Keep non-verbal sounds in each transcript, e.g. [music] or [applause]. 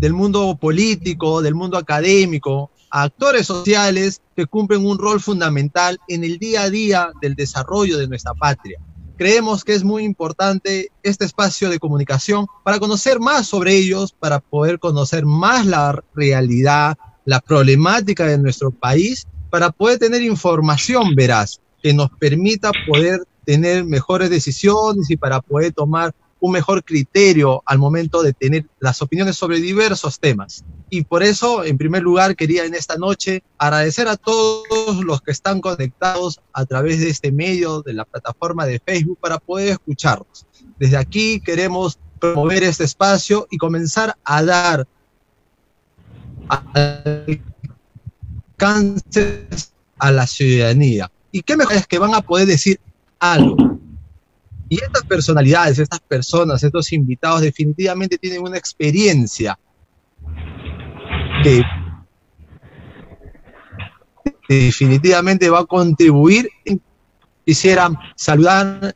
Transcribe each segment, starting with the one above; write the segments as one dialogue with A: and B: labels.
A: del mundo político, del mundo académico, a actores sociales que cumplen un rol fundamental en el día a día del desarrollo de nuestra patria. Creemos que es muy importante este espacio de comunicación para conocer más sobre ellos, para poder conocer más la realidad, la problemática de nuestro país, para poder tener información veraz que nos permita poder tener mejores decisiones y para poder tomar un mejor criterio al momento de tener las opiniones sobre diversos temas. Y por eso, en primer lugar, quería en esta noche agradecer a todos los que están conectados a través de este medio, de la plataforma de Facebook, para poder escucharnos. Desde aquí queremos promover este espacio y comenzar a dar alcances a la ciudadanía. ¿Y qué mejor es que van a poder decir algo? Y estas personalidades, estas personas, estos invitados definitivamente tienen una experiencia que definitivamente va a contribuir. Quisiera saludar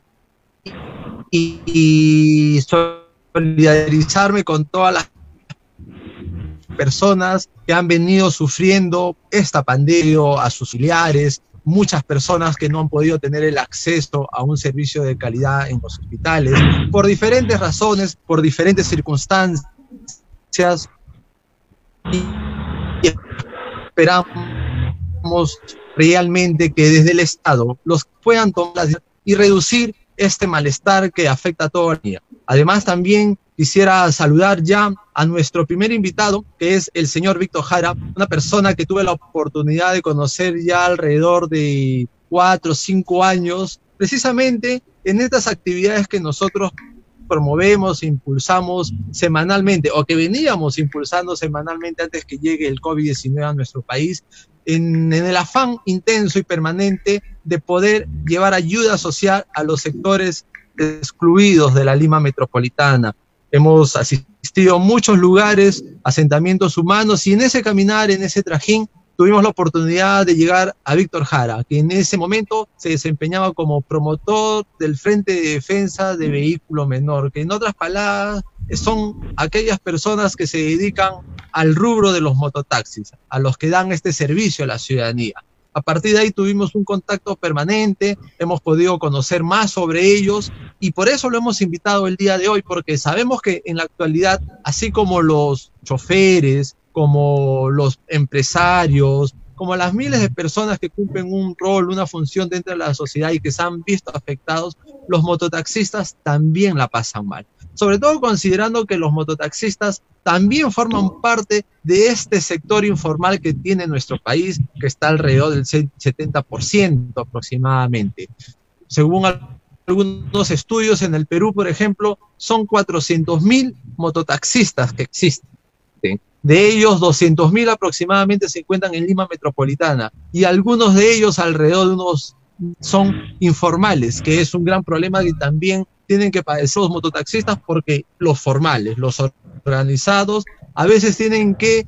A: y, solidarizarme con todas las personas que han venido sufriendo esta pandemia, a sus familiares, muchas personas que no han podido tener el acceso a un servicio de calidad en los hospitales, por diferentes razones, por diferentes circunstancias. Y, esperamos realmente que desde el Estado los puedan tomar y reducir este malestar que afecta a toda la vida. Además, también quisiera saludar ya a nuestro primer invitado, que es el señor Víctor Jara, una persona que tuve la oportunidad de conocer ya alrededor de cuatro o cinco años, precisamente en estas actividades que nosotros promovemos, impulsamos semanalmente, o que veníamos impulsando semanalmente antes que llegue el COVID-19 a nuestro país, en, el afán intenso y permanente de poder llevar ayuda social a los sectores excluidos de la Lima metropolitana. Hemos asistido a muchos lugares, asentamientos humanos, y en ese caminar, en ese trajín, tuvimos la oportunidad de llegar a Víctor Jara, que en ese momento se desempeñaba como promotor del Frente de Defensa de Vehículo Menor, que en otras palabras son aquellas personas que se dedican al rubro de los mototaxis, a los que dan este servicio a la ciudadanía. A partir de ahí tuvimos un contacto permanente, hemos podido conocer más sobre ellos y por eso lo hemos invitado el día de hoy, porque sabemos que en la actualidad, así como los choferes, como los empresarios, como las miles de personas que cumplen un rol, una función dentro de la sociedad y que se han visto afectados, los mototaxistas también la pasan mal sobre todo considerando que los mototaxistas también forman parte de este sector informal que tiene nuestro país, que está alrededor del 70% aproximadamente. Según algunos estudios en el Perú, por ejemplo, son 400.000 mototaxistas que existen. De ellos, 200.000 aproximadamente se encuentran en Lima Metropolitana y algunos de ellos alrededor de unos son informales, que es un gran problema que también tienen que padecer los mototaxistas porque los formales, los organizados, a veces tienen que,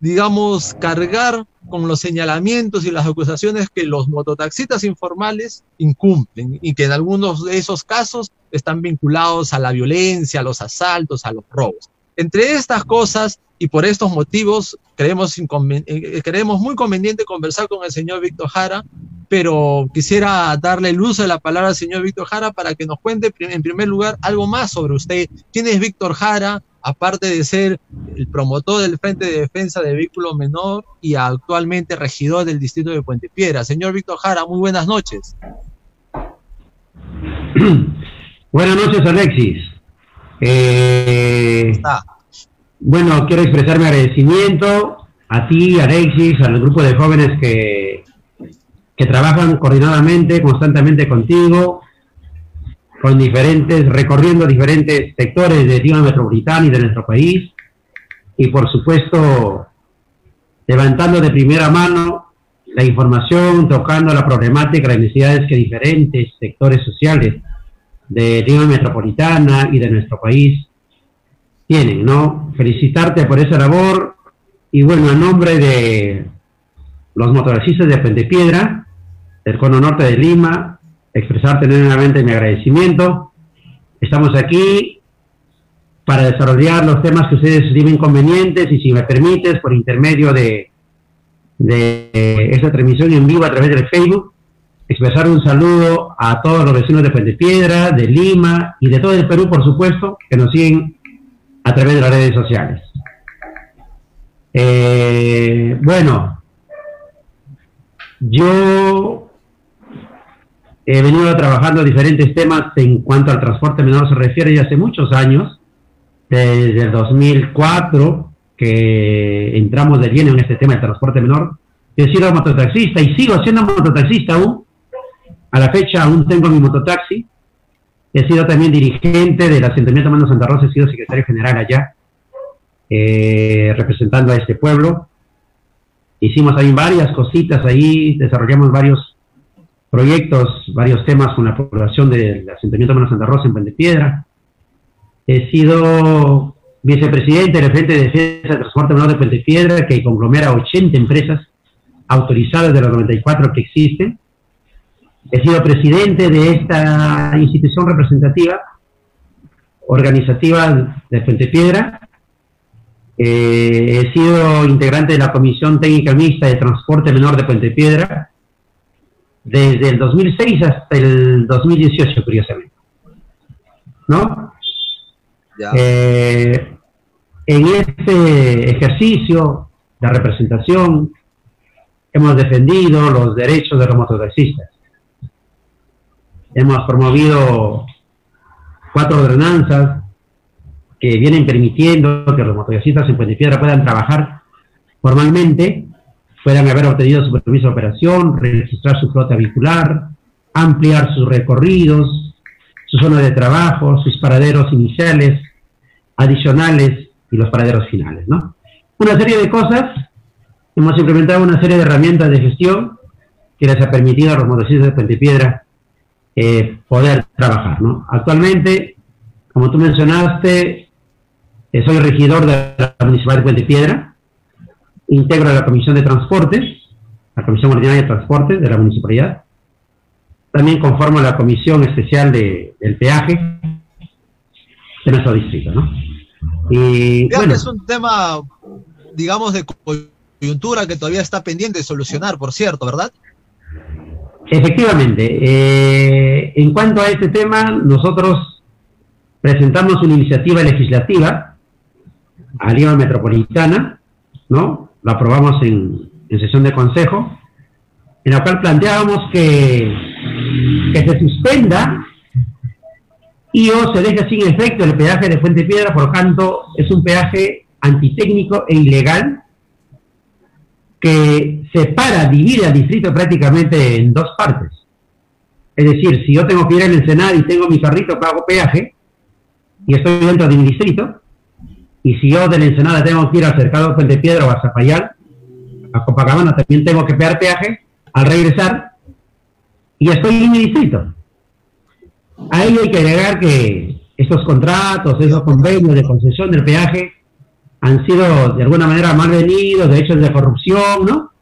A: digamos, cargar con los señalamientos y las acusaciones que los mototaxistas informales incumplen y que en algunos de esos casos están vinculados a la violencia, a los asaltos, a los robos. Entre estas cosas y por estos motivos creemos, eh, creemos muy conveniente conversar con el señor Víctor Jara, pero quisiera darle el uso de la palabra al señor Víctor Jara para que nos cuente en primer lugar algo más sobre usted. ¿Quién es Víctor Jara? Aparte de ser el promotor del Frente de Defensa de Vehículo Menor y actualmente regidor del distrito de Puente Piedra. Señor Víctor Jara, muy buenas noches. [clears throat]
B: buenas noches, Alexis. Eh, bueno, quiero expresar mi agradecimiento a ti, Alexis, al grupo de jóvenes que, que trabajan coordinadamente, constantemente contigo, con diferentes, recorriendo diferentes sectores de Lima Metropolitana y de nuestro país, y por supuesto, levantando de primera mano la información, tocando la problemática, las necesidades que diferentes sectores sociales de Lima Metropolitana y de nuestro país tienen, ¿no? Felicitarte por esa labor y bueno, en nombre de los motoristas de Puente Piedra, del Cono Norte de Lima, expresarte nuevamente mi agradecimiento. Estamos aquí para desarrollar los temas que ustedes estimen convenientes y si me permites, por intermedio de, de esta transmisión en vivo a través del Facebook, expresar un saludo a todos los vecinos de Puente Piedra, de Lima y de todo el Perú, por supuesto, que nos siguen a través de las redes sociales. Eh, bueno, yo he venido trabajando diferentes temas en cuanto al transporte menor se refiere ya hace muchos años, desde el 2004 que entramos de lleno en este tema del transporte menor. He sido mototaxista y sigo siendo mototaxista aún. A la fecha aún tengo mi mototaxi. He sido también dirigente del asentamiento Mano Santa Rosa, he sido secretario general allá, eh, representando a este pueblo. Hicimos ahí varias cositas ahí, desarrollamos varios proyectos, varios temas con la población del asentamiento Mano Santa Rosa en Puente Piedra. He sido vicepresidente del Frente de Defensa del Transporte Menor de Puente Piedra, que conglomera 80 empresas autorizadas de los 94 que existen. He sido presidente de esta institución representativa, organizativa de Puente Piedra. Eh, he sido integrante de la Comisión Técnica Mixta de Transporte Menor de Puente Piedra desde el 2006 hasta el 2018, curiosamente. ¿No? Eh, en este ejercicio de representación hemos defendido los derechos de los mototaxistas. Hemos promovido cuatro ordenanzas que vienen permitiendo que los mototaxistas en Puente Piedra puedan trabajar formalmente, puedan haber obtenido su permiso de operación, registrar su flota vehicular, ampliar sus recorridos, su zona de trabajo, sus paraderos iniciales, adicionales y los paraderos finales, ¿no? Una serie de cosas, hemos implementado una serie de herramientas de gestión que les ha permitido a los motocistas de Puente Piedra eh, poder trabajar, ¿no? Actualmente, como tú mencionaste, eh, soy regidor de la Municipalidad de Puente Piedra, integro la Comisión de Transportes, la Comisión Ordinaria de Transportes de la Municipalidad, también conformo la Comisión Especial de, del Peaje de nuestro distrito, ¿no?
A: Y bueno, es un tema, digamos, de coyuntura que todavía está pendiente de solucionar, por cierto, ¿verdad?
B: Efectivamente. Eh, en cuanto a este tema, nosotros presentamos una iniciativa legislativa a Lima Metropolitana, ¿no? La aprobamos en, sesión de consejo, en la cual planteábamos que, que se suspenda y o se deja sin efecto el peaje de Fuente Piedra, por lo tanto es un peaje antitécnico e ilegal que separa, divide al distrito prácticamente en dos partes. Es decir, si yo tengo que ir al Ensenada y tengo mi carrito, pago peaje, y estoy dentro de mi distrito, y si yo del Ensenada tengo que ir al cercado de Fuente Piedra o a Zapayal, a Copacabana también tengo que pagar peaje, al regresar, y estoy en mi distrito. Ahí hay que agregar que estos contratos, esos convenios de concesión del peaje han sido de alguna manera mal venidos, de hechos de corrupción, ¿no?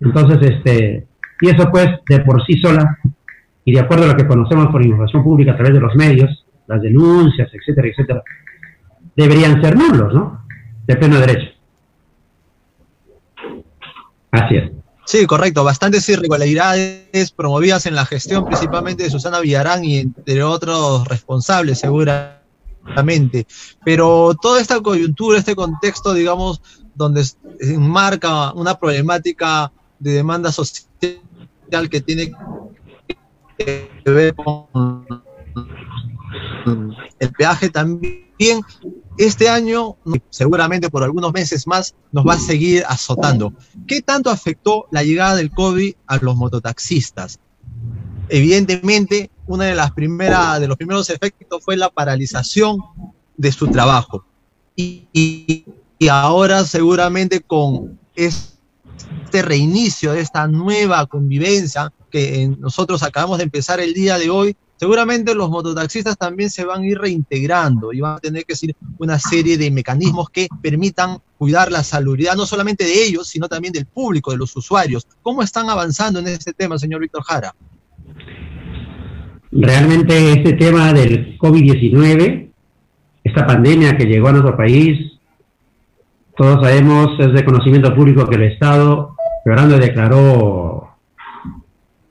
B: Entonces, este, y eso pues de por sí sola, y de acuerdo a lo que conocemos por información pública a través de los medios, las denuncias, etcétera, etcétera, deberían ser nulos, ¿no? De pleno derecho. Así es.
A: Sí, correcto. Bastantes irregularidades promovidas en la gestión, principalmente de Susana Villarán y entre otros responsables, seguramente. Pero toda esta coyuntura, este contexto, digamos, donde enmarca una problemática de demanda social que tiene que ver con el peaje también este año, seguramente por algunos meses más, nos va a seguir azotando. ¿Qué tanto afectó la llegada del COVID a los mototaxistas? Evidentemente, una de las primeras, de los primeros efectos fue la paralización de su trabajo. Y, y, y ahora seguramente con este reinicio de esta nueva convivencia que nosotros acabamos de empezar el día de hoy, seguramente los mototaxistas también se van a ir reintegrando y van a tener que seguir una serie de mecanismos que permitan cuidar la salubridad no solamente de ellos, sino también del público, de los usuarios. ¿Cómo están avanzando en este tema, señor Víctor Jara?
B: Realmente este tema del COVID-19 esta pandemia que llegó a nuestro país, todos sabemos, es de conocimiento público que el Estado, Grande declaró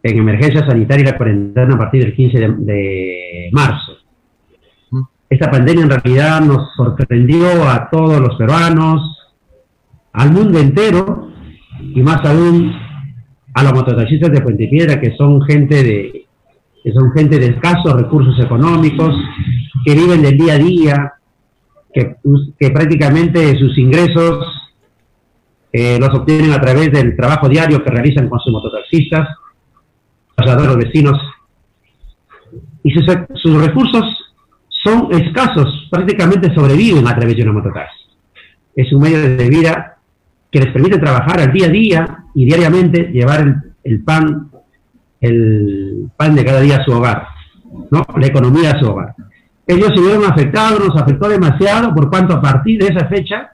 B: en emergencia sanitaria la cuarentena a partir del 15 de, marzo. Esta pandemia en realidad nos sorprendió a todos los peruanos, al mundo entero y más aún a los mototaxistas de Puente Piedra que son gente de que son gente de escasos recursos económicos, que viven del día a día, que, prácticamente sus ingresos eh, los obtienen a través del trabajo diario que realizan con sus mototaxistas, los vecinos, y sus, sus recursos son escasos, prácticamente sobreviven a través de una mototaxi. Es un medio de vida que les permite trabajar al día a día y diariamente llevar el, pan, el pan de cada día a su hogar, ¿no? la economía a su hogar. Ellos se vieron afectados, nos afectó demasiado, por cuanto a partir de esa fecha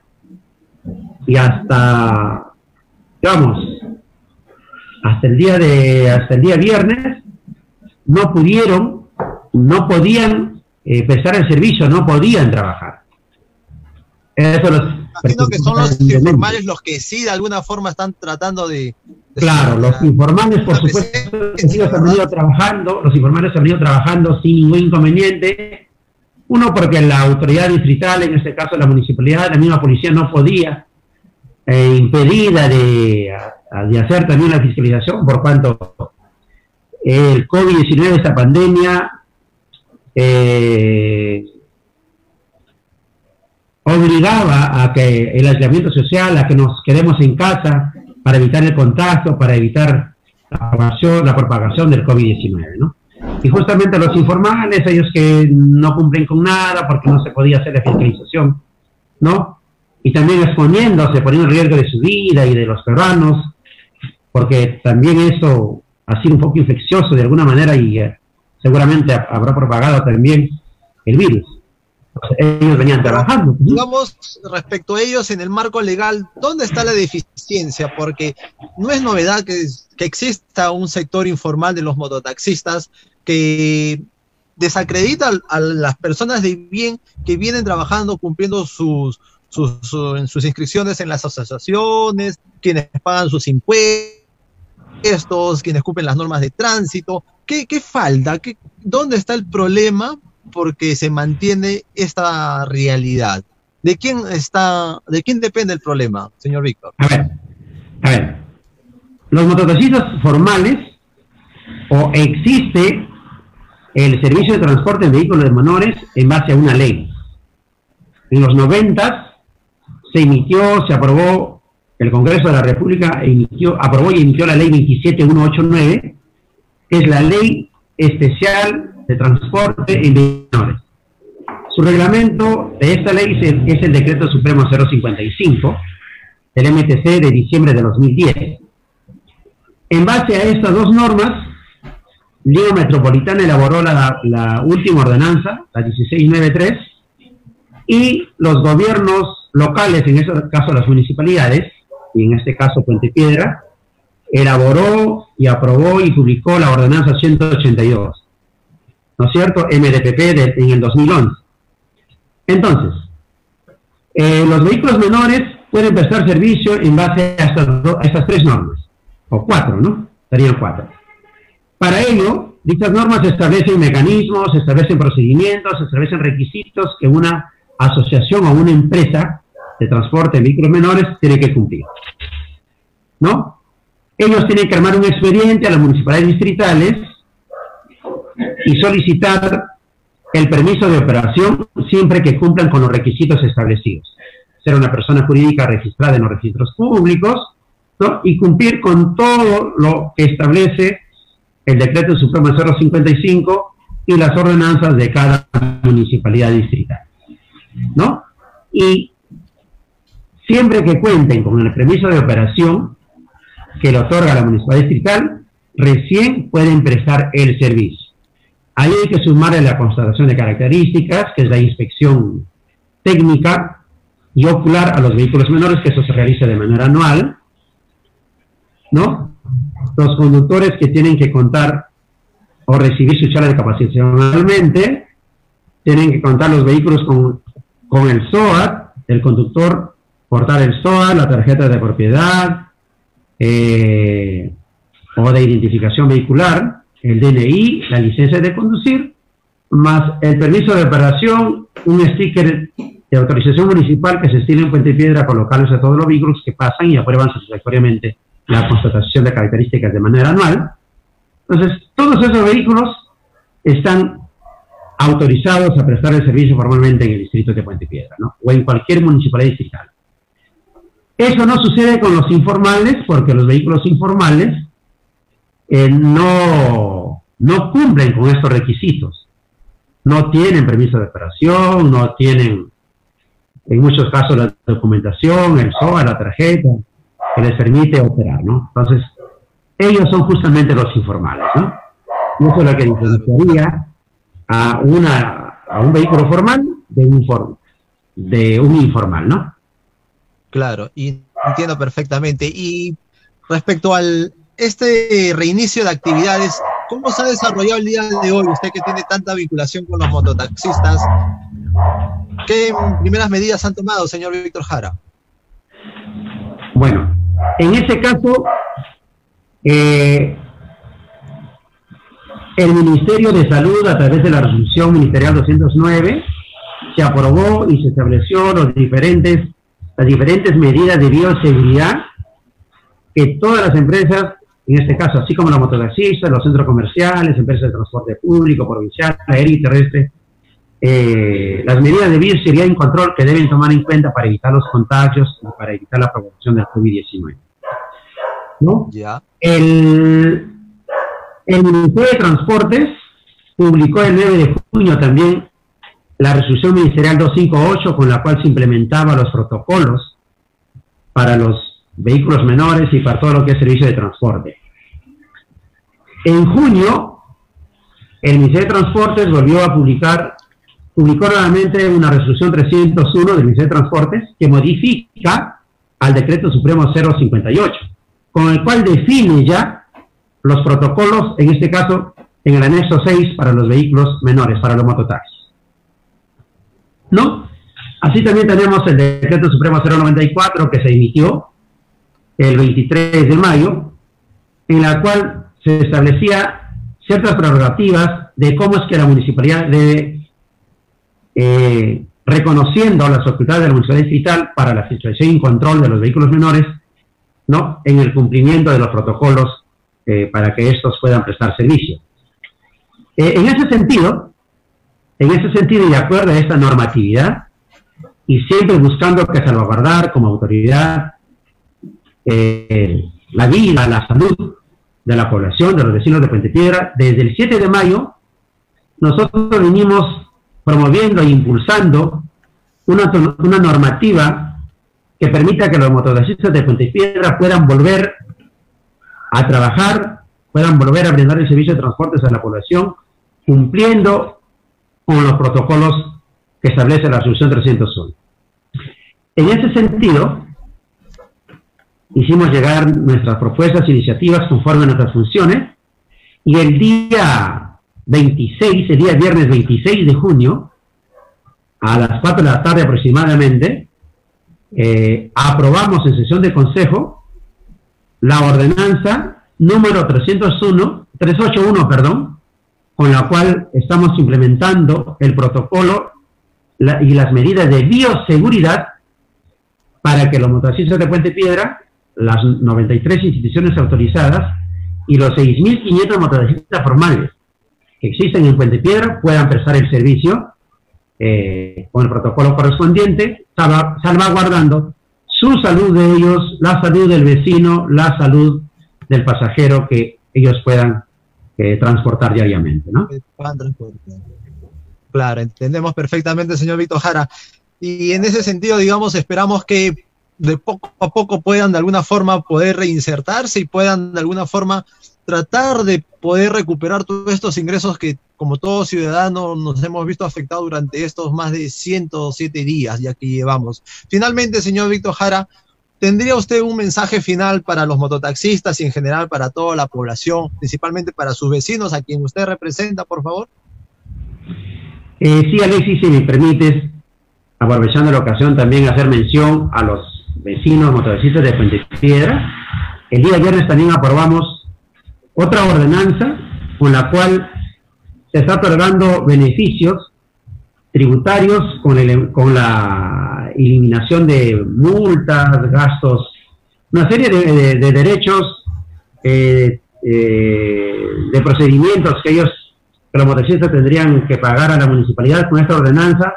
B: y hasta, digamos, hasta el día de, hasta el día viernes, no pudieron, no podían eh, prestar el servicio, no podían trabajar.
A: Eso los, Imagino que son los informales los que sí de alguna forma están tratando de...
B: claro, los informales por supuesto han venido trabajando, los informales han venido trabajando sin ningún inconveniente. Uno porque la autoridad distrital, en este caso la municipalidad, la misma policía no podía eh, impedida de, hacer también la fiscalización por cuanto el COVID-19, esta pandemia, eh, obligaba a que el aislamiento social, a que nos quedemos en casa para evitar el contagio, para evitar la propagación, la propagación del COVID-19, ¿no? Y justamente los informales, ellos que no cumplen con nada porque no se podía hacer la fiscalización, ¿no? Y también exponiéndose, poniendo en riesgo de su vida y de los peruanos, porque también eso ha sido un poco infeccioso de alguna manera y eh, seguramente habrá propagado también el virus ellos venían trabajando.
A: Digamos, respecto a ellos, en el marco legal, ¿dónde está la deficiencia? Porque no es novedad que, que exista un sector informal de los mototaxistas que desacredita a las personas de bien que vienen trabajando, cumpliendo sus, sus, inscripciones en las asociaciones, quienes pagan sus impuestos, quienes cumplen las normas de tránsito. ¿Qué, qué falta? ¿Qué, ¿Dónde está el problema porque se mantiene esta realidad. ¿De quién está, de quién depende el problema, señor Víctor?
B: A ver, a ver. Los mototaxistas formales o existe el servicio de transporte de vehículos de menores en base a una ley. En los 90 se emitió, se aprobó, el Congreso de la República emitió, aprobó y emitió la ley 27189, que es la ley especial de transporte en menores. Su reglamento de esta ley es el, Decreto Supremo 055 del MTC de diciembre de 2010. En base a estas dos normas, Liga Metropolitana elaboró la, última ordenanza, la 1693, y los gobiernos locales, en este caso las municipalidades, y en este caso Puente Piedra, elaboró y aprobó y publicó la ordenanza 182. ¿no es cierto? MDPP en el 2011. Entonces, eh, los vehículos menores pueden prestar servicio en base a estas, tres normas, o cuatro, ¿no? Serían cuatro. Para ello, dichas normas establecen mecanismos, establecen procedimientos, establecen requisitos que una asociación o una empresa de transporte de vehículos menores tiene que cumplir. ¿No? Ellos tienen que armar un expediente a las municipalidades distritales y solicitar el permiso de operación siempre que cumplan con los requisitos establecidos. Ser una persona jurídica registrada en los registros públicos y cumplir con todo lo que establece el decreto supremo 055 y las ordenanzas de cada municipalidad distrital. ¿no? Y siempre que cuenten con el permiso de operación que le otorga la municipalidad distrital, recién pueden prestar el servicio. Ahí hay que sumarle la constatación de características, que es la inspección técnica y ocular a los vehículos menores, que eso se realiza de manera anual, ¿no? Los conductores que tienen que contar o recibir su charla de capacitación. Anualmente, tienen que contar los vehículos con con el SOAT, el conductor portar el SOAT, la tarjeta de propiedad eh, o de identificación vehicular, el DNI, la licencia de conducir, más el permiso de operación, un sticker de autorización municipal que se estila en Puente Piedra colocarlos a todos los vehículos que pasan y aprueban satisfactoriamente la constatación de características de manera anual. Entonces, todos esos vehículos están autorizados a prestar el servicio formalmente en el distrito de Puente Piedra, ¿no? O en cualquier municipalidad distrital. Eso no sucede con los informales, porque los vehículos informales eh, no, no cumplen con estos requisitos. No tienen permiso de operación, no tienen, en muchos casos, la documentación, el SOA, la tarjeta, que les permite operar, ¿no? Entonces, ellos son justamente los informales, ¿no? Y eso es lo que diferenciaría a, una, a un vehículo formal de un, de un informal, ¿no?
A: Claro, y entiendo perfectamente. Y respecto al este reinicio de actividades, ¿cómo se ha desarrollado el día de hoy? Usted que tiene tanta vinculación con los mototaxistas, ¿qué primeras medidas han tomado, señor Víctor Jara?
B: Bueno, en este caso, eh, el Ministerio de Salud, a través de la resolución ministerial 209, se aprobó y se estableció los diferentes, las diferentes medidas de bioseguridad que todas las empresas, en este caso, así como los mototaxistas, los centros comerciales, empresas de transporte público, provincial, aéreo y terrestre, eh, las medidas de bioseguridad y control que deben tomar en cuenta para evitar los contagios y para evitar la propagación del COVID-19. ¿No? El, el Ministerio de Transportes publicó el 9 de junio también la resolución ministerial 258 con la cual se implementaba los protocolos para los vehículos menores y para todo lo que es servicio de transporte. En junio, el Ministerio de Transportes volvió a publicar, publicó nuevamente una resolución 301 del Ministerio de Transportes que modifica al decreto supremo 058, con el cual define ya los protocolos, en este caso, en el anexo 6 para los vehículos menores, para los mototaxis. ¿No? Así también tenemos el decreto supremo 094 que se emitió el 23 de mayo, en la cual se establecía ciertas prerrogativas de cómo es que la municipalidad debe, eh, reconociendo las facultades de la municipalidad distrital para la situación y control de los vehículos menores, ¿no? En el cumplimiento de los protocolos eh, para que estos puedan prestar servicio. Eh, en ese sentido, en ese sentido y de acuerdo a esta normatividad, y siempre buscando que salvaguardar como autoridad la vida, la salud de la población, de los vecinos de Puente Piedra, desde el 7 de mayo, nosotros venimos promoviendo e impulsando una, normativa que permita que los mototaxistas de Puente Piedra puedan volver a trabajar, puedan volver a brindar el servicio de transportes a la población, cumpliendo con los protocolos que establece la resolución 301. En ese sentido, hicimos llegar nuestras propuestas e iniciativas conforme a nuestras funciones y el día 26, el día viernes 26 de junio, a las 4 de la tarde aproximadamente, eh, aprobamos en sesión de consejo la ordenanza número 301, 381, perdón, con la cual estamos implementando el protocolo y las medidas de bioseguridad para que los motocistas de Puente Piedra, las 93 instituciones autorizadas y los 6.500 mototaxistas formales que existen en Puente Piedra puedan prestar el servicio eh, con el protocolo correspondiente, salvaguardando su salud de ellos, la salud del vecino, la salud del pasajero que ellos puedan eh, transportar diariamente, ¿no?
A: Claro, entendemos perfectamente, señor Víctor Jara. Y en ese sentido, digamos, esperamos que de poco a poco puedan de alguna forma poder reinsertarse y puedan de alguna forma tratar de poder recuperar todos estos ingresos que, como todo ciudadano, nos hemos visto afectados durante estos más de 107 días ya que llevamos. Finalmente, señor Víctor Jara, ¿tendría usted un mensaje final para los mototaxistas y en general para toda la población, principalmente para sus vecinos, a quien usted representa, por favor?
B: Eh, sí, Alexis, si me permites, aprovechando la ocasión también hacer mención a los vecinos motoristas de Puente Piedra. El día viernes también aprobamos otra ordenanza con la cual se está otorgando beneficios tributarios con, con la eliminación de multas, gastos, una serie de, derechos, eh, eh, de procedimientos que ellos, que los motoristas tendrían que pagar a la municipalidad con esta ordenanza.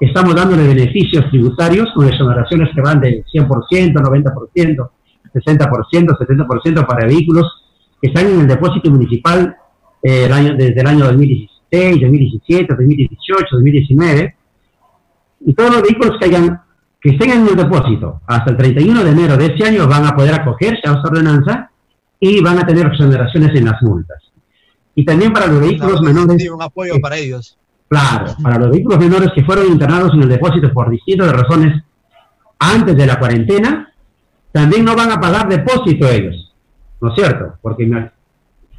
B: Estamos dándole beneficios tributarios con exoneraciones que van del 100%, 90%, 60%, 70% para vehículos que están en el depósito municipal eh, el año, desde el año 2016, 2017, 2018, 2019. Y todos los vehículos que, hayan, que estén en el depósito hasta el 31 de enero de este año van a poder acogerse a esta ordenanza y van a tener exoneraciones en las multas. Y también para los vehículos menores.
A: un apoyo para ellos.
B: Claro, para los vehículos menores que fueron internados en el depósito por distintas razones antes de la cuarentena, también no van a pagar depósito ellos, ¿no es cierto? Porque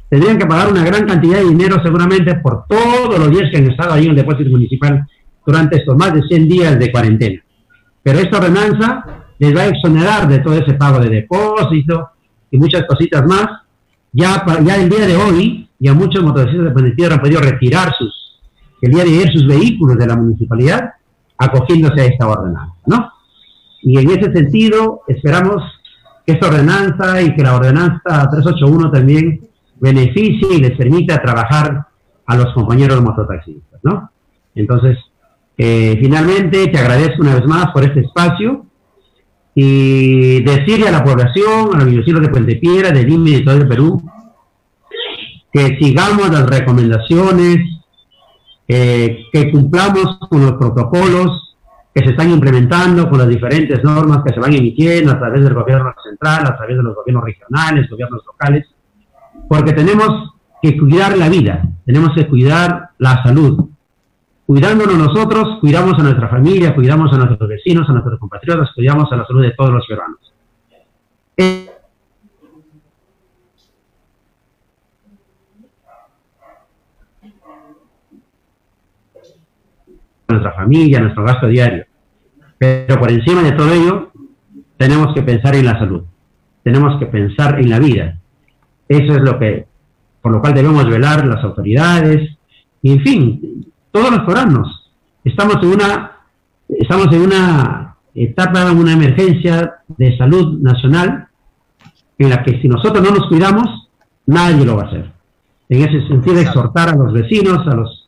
B: tendrían que pagar una gran cantidad de dinero seguramente por todos los días que han estado ahí en el depósito municipal durante estos más de 100 días de cuarentena. Pero esta ordenanza les va a exonerar de todo ese pago de depósito y muchas cositas más. Ya, ya el día de hoy, ya muchos motoristas de Puente han podido retirar sus, el día de ayer sus vehículos de la municipalidad acogiéndose a esta ordenanza, ¿no? Y en ese sentido, esperamos que esta ordenanza y que la ordenanza 381 también beneficie y les permita trabajar a los compañeros mototaxistas, ¿no? Entonces, eh, finalmente, te agradezco una vez más por este espacio y decirle a la población, a los vecinos de Puente Piedra, de Lima y de todo el Perú, que sigamos las recomendaciones, eh, que cumplamos con los protocolos que se están implementando con las diferentes normas que se van emitiendo a través del gobierno central, a través de los gobiernos regionales, gobiernos locales, porque tenemos que cuidar la vida, tenemos que cuidar la salud. Cuidándonos nosotros, cuidamos a nuestra familia, cuidamos a nuestros vecinos, a nuestros compatriotas, cuidamos a la salud de todos los ciudadanos. Nuestra familia, nuestro gasto diario. Pero por encima de todo ello, tenemos que pensar en la salud, tenemos que pensar en la vida. Eso es lo que, por lo cual debemos velar las autoridades, y en fin, todos los peruanos. Estamos en una, estamos en una etapa, una emergencia de salud nacional, en la que si nosotros no nos cuidamos, nadie lo va a hacer. En ese sentido, exhortar a los vecinos, a los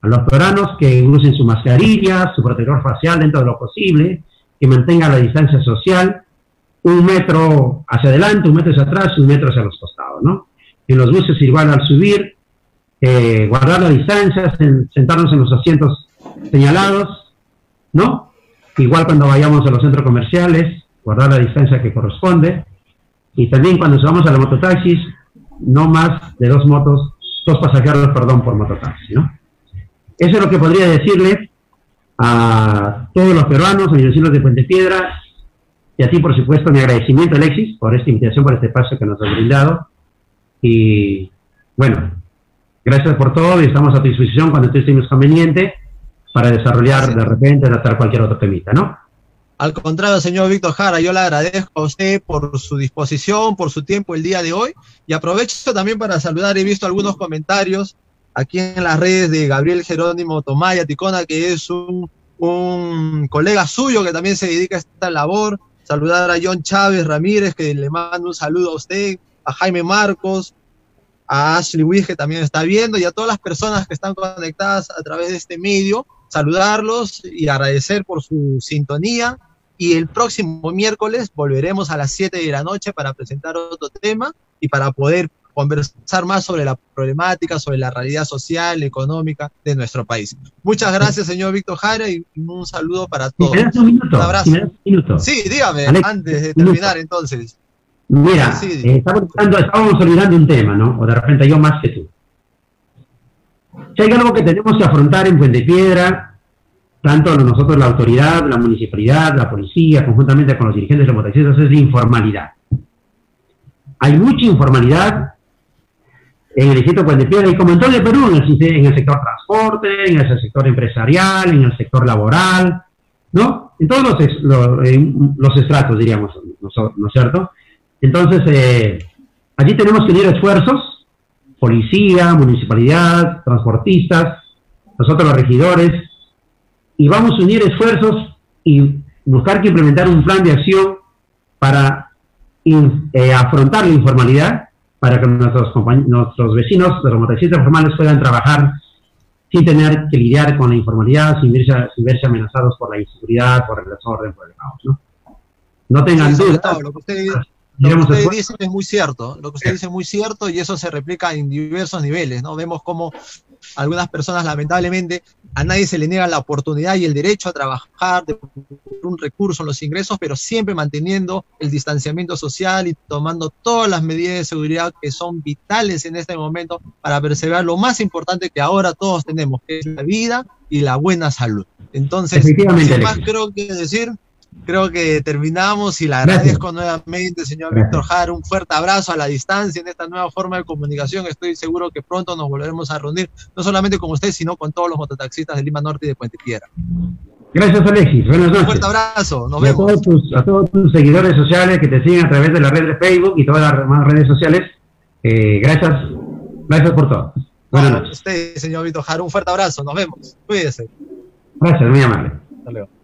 B: a los peruanos que usen su mascarilla, su protector facial dentro de lo posible, que mantengan la distancia social, un metro hacia adelante, un metro hacia atrás un metro hacia los costados, ¿no? En los buses igual al subir, eh, guardar la distancia, sentarnos en los asientos señalados, ¿no? Igual cuando vayamos a los centros comerciales, guardar la distancia que corresponde. Y también cuando vamos a los mototaxis, no más de dos motos, dos pasajeros, perdón, por mototaxi, ¿no? Eso es lo que podría decirle a todos los peruanos, a mis vecinos de Puente Piedra, y a ti, por supuesto, mi agradecimiento, Alexis, por esta invitación, por este espacio que nos has brindado. Y bueno, gracias por todo y estamos a tu disposición cuando tú estés conveniente para desarrollar de repente, tratar cualquier otro temita, ¿no?
A: Al contrario, señor Víctor Jara, yo le agradezco a usted por su disposición, por su tiempo el día de hoy y aprovecho también para saludar, he visto algunos comentarios aquí en las redes de Gabriel Jerónimo Tomaya Ticona, que es un, colega suyo que también se dedica a esta labor. Saludar a John Chávez Ramírez, que le mando un saludo a usted, a Jaime Marcos, a Ashley Wiz, que también está viendo, y a todas las personas que están conectadas a través de este medio, saludarlos y agradecer por su sintonía. Y el próximo miércoles volveremos a las 7 de la noche para presentar otro tema y para poder conversar más sobre la problemática, sobre la realidad social, económica de nuestro país. Muchas gracias, señor Víctor Jara, y un saludo para todos.
B: un, minuto, un abrazo.
A: Sí, dígame, antes de terminar entonces.
B: Mira, eh, estábamos, olvidando un tema, ¿no? O de repente yo más que tú. Si hay algo que tenemos que afrontar en Puente Piedra, tanto nosotros, la autoridad, la municipalidad, la policía, conjuntamente con los dirigentes de los motoristas, es la informalidad. Hay mucha informalidad en el distrito de Piedra y como en todo el Perú, en el, sector transporte, en el sector empresarial, en el sector laboral, ¿no? En todos los, los, estratos, diríamos, ¿no, es cierto? Entonces, eh, allí tenemos que unir esfuerzos, policía, municipalidad, transportistas, nosotros los regidores, y vamos a unir esfuerzos y buscar que implementar un plan de acción para eh, afrontar la informalidad, para que nuestros, nuestros vecinos de los motoristas formales puedan trabajar sin tener que lidiar con la informalidad, sin verse, sin verse amenazados por la inseguridad, por el desorden, por el caos. No, no tengan duda.
A: Lo que usted, lo que usted dice es muy cierto, lo que usted dice es muy cierto y eso se replica en diversos niveles, ¿no? Vemos cómo algunas personas lamentablemente a nadie se le niega la oportunidad y el derecho a trabajar de un recurso en los ingresos, pero siempre manteniendo el distanciamiento social y tomando todas las medidas de seguridad que son vitales en este momento para perseverar lo más importante que ahora todos tenemos, que es la vida y la buena salud. Entonces, sin más creo que decir, creo que terminamos y le agradezco nuevamente, señor Víctor Jara, un fuerte abrazo a la distancia en esta nueva forma de comunicación. Estoy seguro que pronto nos volveremos a reunir, no solamente con usted, sino con todos los mototaxistas de Lima Norte y de Puente Piedra.
B: Gracias, Alexis. Buenas noches. Un
A: fuerte abrazo. Nos vemos.
B: A todos, tus, seguidores sociales que te siguen a través de la red de Facebook y todas las demás redes sociales, eh, gracias. Gracias por todo.
A: Buenas noches. Usted, señor Víctor Jara, un fuerte abrazo. Nos vemos. Cuídese.
B: Gracias, muy amable.
A: Hasta luego.